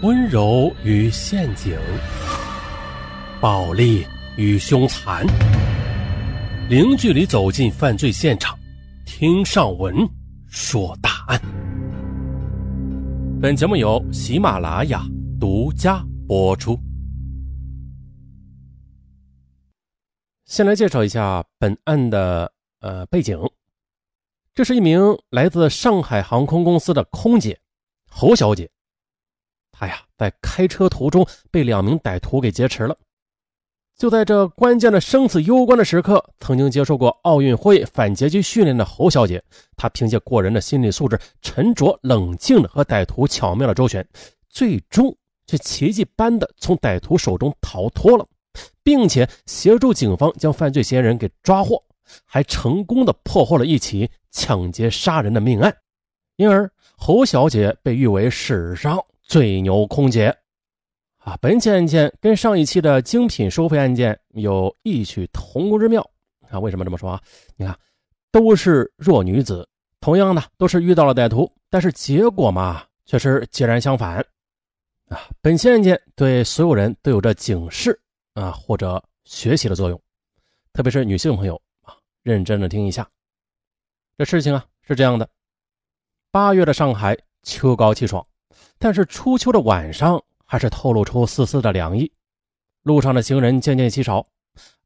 温柔与陷阱，暴力与凶残，零距离走进犯罪现场，听上文说大案。本节目由喜马拉雅独家播出。先来介绍一下本案的呃背景，这是一名来自上海航空公司的空姐侯小姐。他呀，在开车途中被两名歹徒给劫持了。就在这关键的生死攸关的时刻，曾经接受过奥运会反劫机训练的侯小姐，她凭借过人的心理素质，沉着冷静的和歹徒巧妙的周旋，最终却奇迹般的从歹徒手中逃脱了，并且协助警方将犯罪嫌疑人给抓获，还成功的破获了一起抢劫杀人的命案，因而侯小姐被誉为史上。最牛空姐，啊！本起案件跟上一期的精品收费案件有异曲同工之妙啊！为什么这么说啊？你看，都是弱女子，同样的都是遇到了歹徒，但是结果嘛，却是截然相反啊！本期案件对所有人都有着警示啊或者学习的作用，特别是女性朋友啊，认真的听一下。这事情啊是这样的：八月的上海，秋高气爽。但是初秋的晚上还是透露出丝丝的凉意，路上的行人渐渐稀少。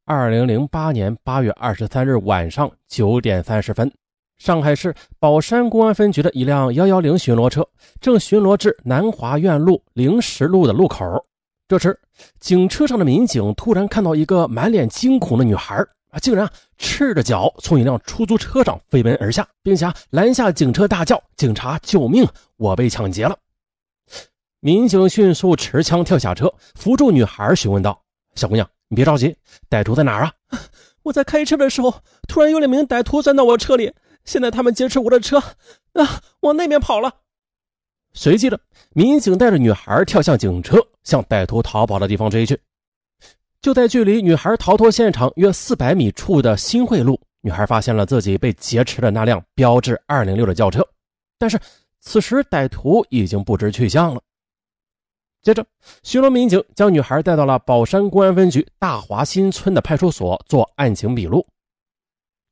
二零零八年八月二十三日晚上九点三十分，上海市宝山公安分局的一辆幺幺零巡逻车正巡逻至南华苑路灵石路的路口。这时，警车上的民警突然看到一个满脸惊恐的女孩啊，竟然赤着脚从一辆出租车上飞奔而下，并且拦下警车大叫：“警察，救命！我被抢劫了！”民警迅速持枪跳下车，扶住女孩，询问道：“小姑娘，你别着急，歹徒在哪儿啊？”“我在开车的时候，突然有两名歹徒钻到我车里，现在他们劫持我的车，啊，往那边跑了。”随即的，民警带着女孩跳向警车，向歹徒逃跑的地方追去。就在距离女孩逃脱现场约四百米处的新会路，女孩发现了自己被劫持的那辆标致二零六的轿车，但是此时歹徒已经不知去向了。接着，巡逻民警将女孩带到了宝山公安分局大华新村的派出所做案情笔录。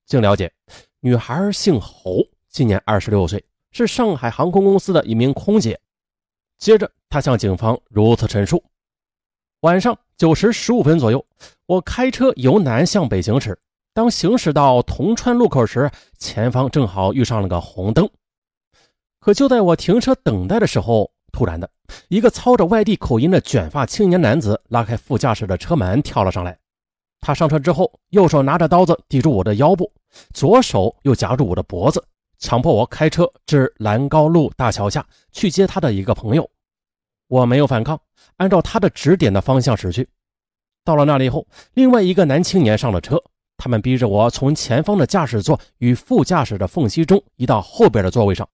经了解，女孩姓侯，今年二十六岁，是上海航空公司的一名空姐。接着，她向警方如此陈述：晚上九时十五分左右，我开车由南向北行驶，当行驶到铜川路口时，前方正好遇上了个红灯。可就在我停车等待的时候，突然的一个操着外地口音的卷发青年男子拉开副驾驶的车门跳了上来。他上车之后，右手拿着刀子抵住我的腰部，左手又夹住我的脖子，强迫我开车至兰高路大桥下去接他的一个朋友。我没有反抗，按照他的指点的方向驶去。到了那里后，另外一个男青年上了车，他们逼着我从前方的驾驶座与副驾驶的缝隙中移到后边的座位上。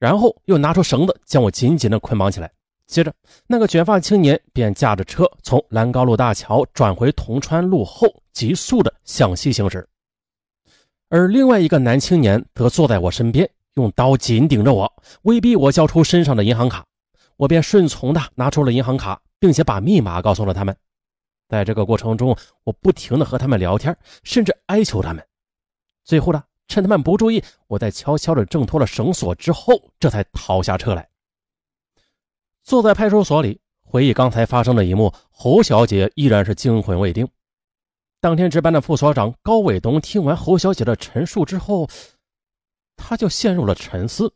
然后又拿出绳子将我紧紧地捆绑起来，接着那个卷发青年便驾着车从兰高路大桥转回铜川路后，急速的向西行驶。而另外一个男青年则坐在我身边，用刀紧顶着我，威逼我交出身上的银行卡。我便顺从的拿出了银行卡，并且把密码告诉了他们。在这个过程中，我不停的和他们聊天，甚至哀求他们。最后呢？趁他们不注意，我在悄悄的挣脱了绳索之后，这才逃下车来。坐在派出所里回忆刚才发生的一幕，侯小姐依然是惊魂未定。当天值班的副所长高伟东听完侯小姐的陈述之后，他就陷入了沉思。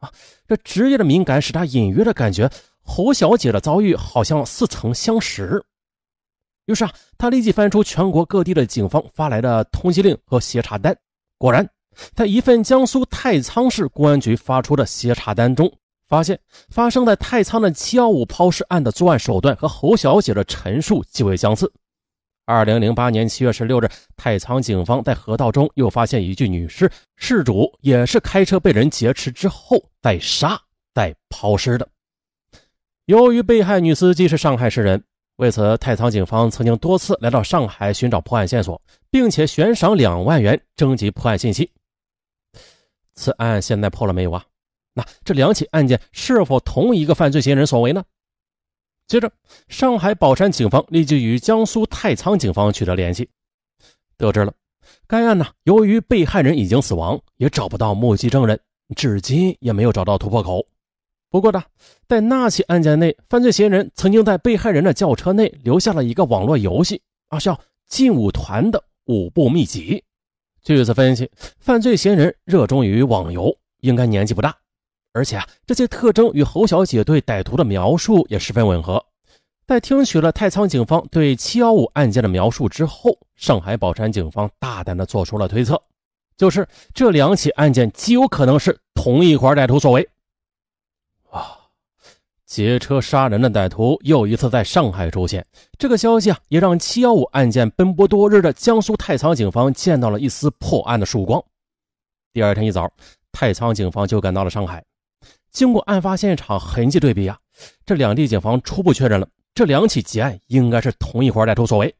啊，这职业的敏感使他隐约的感觉侯小姐的遭遇好像似曾相识。于是啊，他立即翻出全国各地的警方发来的通缉令和协查单。果然，在一份江苏太仓市公安局发出的协查单中，发现发生在太仓的七幺五抛尸案的作案手段和侯小姐的陈述极为相似。二零零八年七月十六日，太仓警方在河道中又发现一具女尸，事主也是开车被人劫持之后再杀再抛尸的。由于被害女司机是上海市人。为此，太仓警方曾经多次来到上海寻找破案线索，并且悬赏两万元征集破案信息。此案现在破了没有啊？那这两起案件是否同一个犯罪嫌疑人所为呢？接着，上海宝山警方立即与江苏太仓警方取得联系，得知了该案呢，由于被害人已经死亡，也找不到目击证人，至今也没有找到突破口。不过呢，在那起案件内，犯罪嫌疑人曾经在被害人的轿车内留下了一个网络游戏啊，叫“劲舞团”的舞步秘籍。据此分析，犯罪嫌疑人热衷于网游，应该年纪不大。而且啊，这些特征与侯小姐对歹徒的描述也十分吻合。在听取了太仓警方对七幺五案件的描述之后，上海宝山警方大胆地做出了推测，就是这两起案件极有可能是同一伙歹徒所为。啊，劫车杀人的歹徒又一次在上海出现，这个消息啊，也让七幺五案件奔波多日的江苏太仓警方见到了一丝破案的曙光。第二天一早，太仓警方就赶到了上海。经过案发现场痕迹对比啊，这两地警方初步确认了这两起劫案应该是同一伙歹徒所为。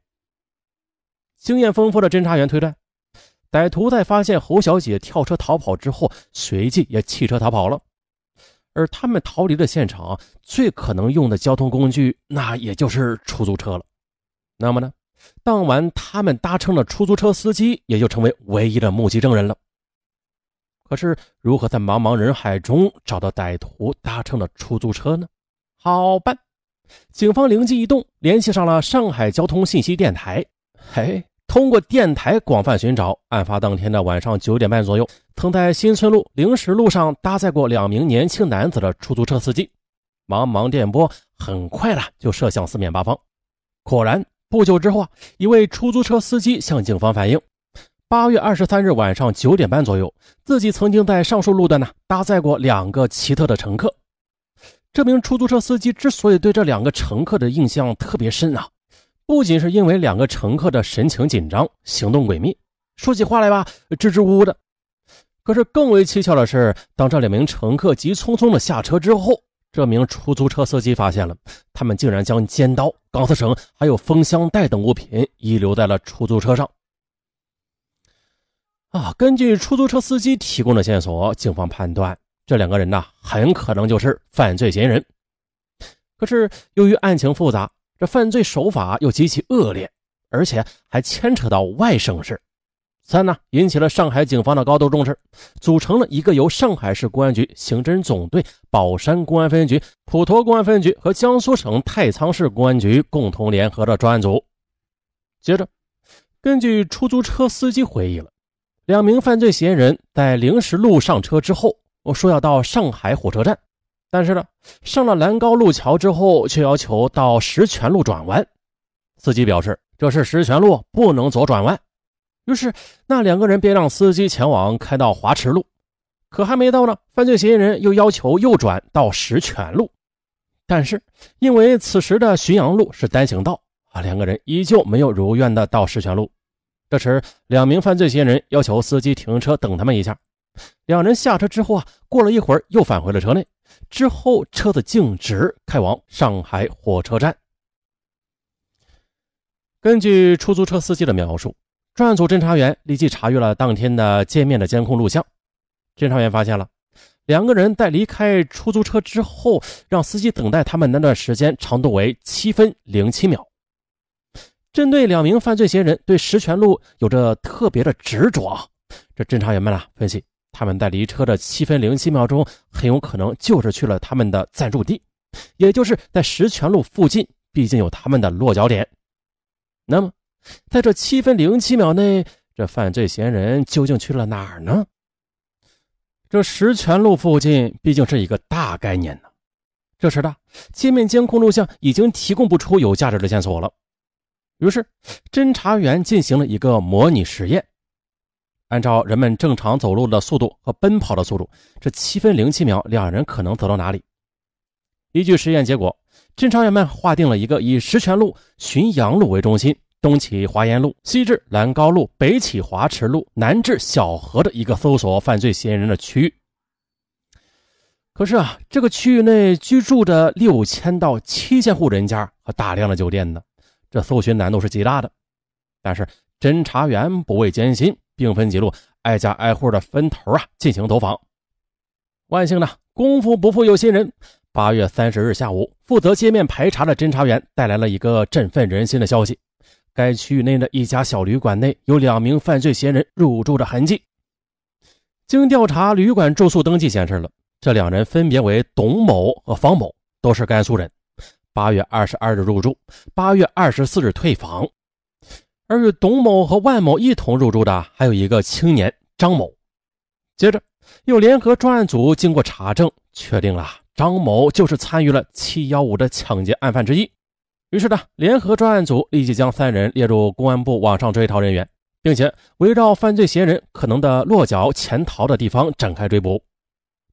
经验丰富的侦查员推断，歹徒在发现侯小姐跳车逃跑之后，随即也弃车逃跑了。而他们逃离的现场最可能用的交通工具，那也就是出租车了。那么呢，当晚他们搭乘的出租车司机也就成为唯一的目击证人了。可是，如何在茫茫人海中找到歹徒搭乘的出租车呢？好办，警方灵机一动，联系上了上海交通信息电台。嘿，通过电台广泛寻找，案发当天的晚上九点半左右，曾在新村路灵石路上搭载过两名年轻男子的出租车司机。茫茫电波很快的就射向四面八方。果然，不久之后啊，一位出租车司机向警方反映。八月二十三日晚上九点半左右，自己曾经在上述路段呢搭载过两个奇特的乘客。这名出租车司机之所以对这两个乘客的印象特别深啊，不仅是因为两个乘客的神情紧张、行动诡秘，说起话来吧支支吾吾的。可是更为蹊跷的是，当这两名乘客急匆匆的下车之后，这名出租车司机发现了他们竟然将尖刀、钢丝绳还有封箱带等物品遗留在了出租车上。啊，根据出租车司机提供的线索，警方判断这两个人呢，很可能就是犯罪嫌疑人。可是由于案情复杂，这犯罪手法又极其恶劣，而且还牵扯到外省市，三呢引起了上海警方的高度重视，组成了一个由上海市公安局刑侦总队、宝山公安分局、普陀公安分局和江苏省太仓市公安局共同联合的专案组。接着，根据出租车司机回忆了。两名犯罪嫌疑人在灵石路上车之后，我说要到上海火车站，但是呢，上了兰高路桥之后，却要求到石泉路转弯。司机表示这是石泉路，不能左转弯。于是那两个人便让司机前往开到华池路，可还没到呢，犯罪嫌疑人又要求右转到石泉路，但是因为此时的浔阳路是单行道啊，两个人依旧没有如愿的到石泉路。这时，两名犯罪嫌疑人要求司机停车等他们一下。两人下车之后啊，过了一会儿又返回了车内。之后，车子径直开往上海火车站。根据出租车司机的描述，专案组侦查员立即查阅了当天的见面的监控录像。侦查员发现了两个人在离开出租车之后，让司机等待他们那段时间长度为七分零七秒。针对两名犯罪嫌疑人对石泉路有着特别的执着，这侦查员们啊分析，他们在离车的七分零七秒钟，很有可能就是去了他们的暂住地，也就是在石泉路附近，毕竟有他们的落脚点。那么，在这七分零七秒内，这犯罪嫌疑人究竟去了哪儿呢？这石泉路附近毕竟是一个大概念呢。这时的界面监控录像已经提供不出有价值的线索了。于是，侦查员进行了一个模拟实验，按照人们正常走路的速度和奔跑的速度，这七分零七秒，两人可能走到哪里？依据实验结果，侦查员们划定了一个以石泉路、浔阳路为中心，东起华严路，西至兰高路，北起华池路，南至小河的一个搜索犯罪嫌疑人的区域。可是啊，这个区域内居住着六千到七千户人家和大量的酒店呢。这搜寻难度是极大的，但是侦查员不畏艰辛，兵分几路，挨家挨户的分头啊进行走访。万幸呢，功夫不负有心人，八月三十日下午，负责街面排查的侦查员带来了一个振奋人心的消息：该区域内的一家小旅馆内有两名犯罪嫌疑人入住的痕迹。经调查，旅馆住宿登记显示了，这两人分别为董某和方某，都是甘肃人。八月二十二日入住，八月二十四日退房。而与董某和万某一同入住的还有一个青年张某。接着，又联合专案组经过查证，确定了张某就是参与了七幺五的抢劫案犯之一。于是呢，联合专案组立即将三人列入公安部网上追逃人员。并且围绕犯罪嫌疑人可能的落脚潜逃的地方展开追捕。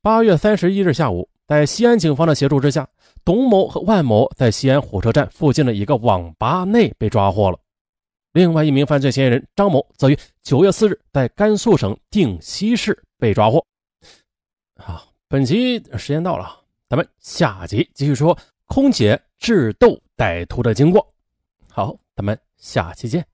八月三十一日下午，在西安警方的协助之下，董某和万某在西安火车站附近的一个网吧内被抓获了。另外一名犯罪嫌疑人张某则于九月四日在甘肃省定西市被抓获。好，本集时间到了，咱们下集继续说空姐智斗歹徒的经过。好，咱们下期见。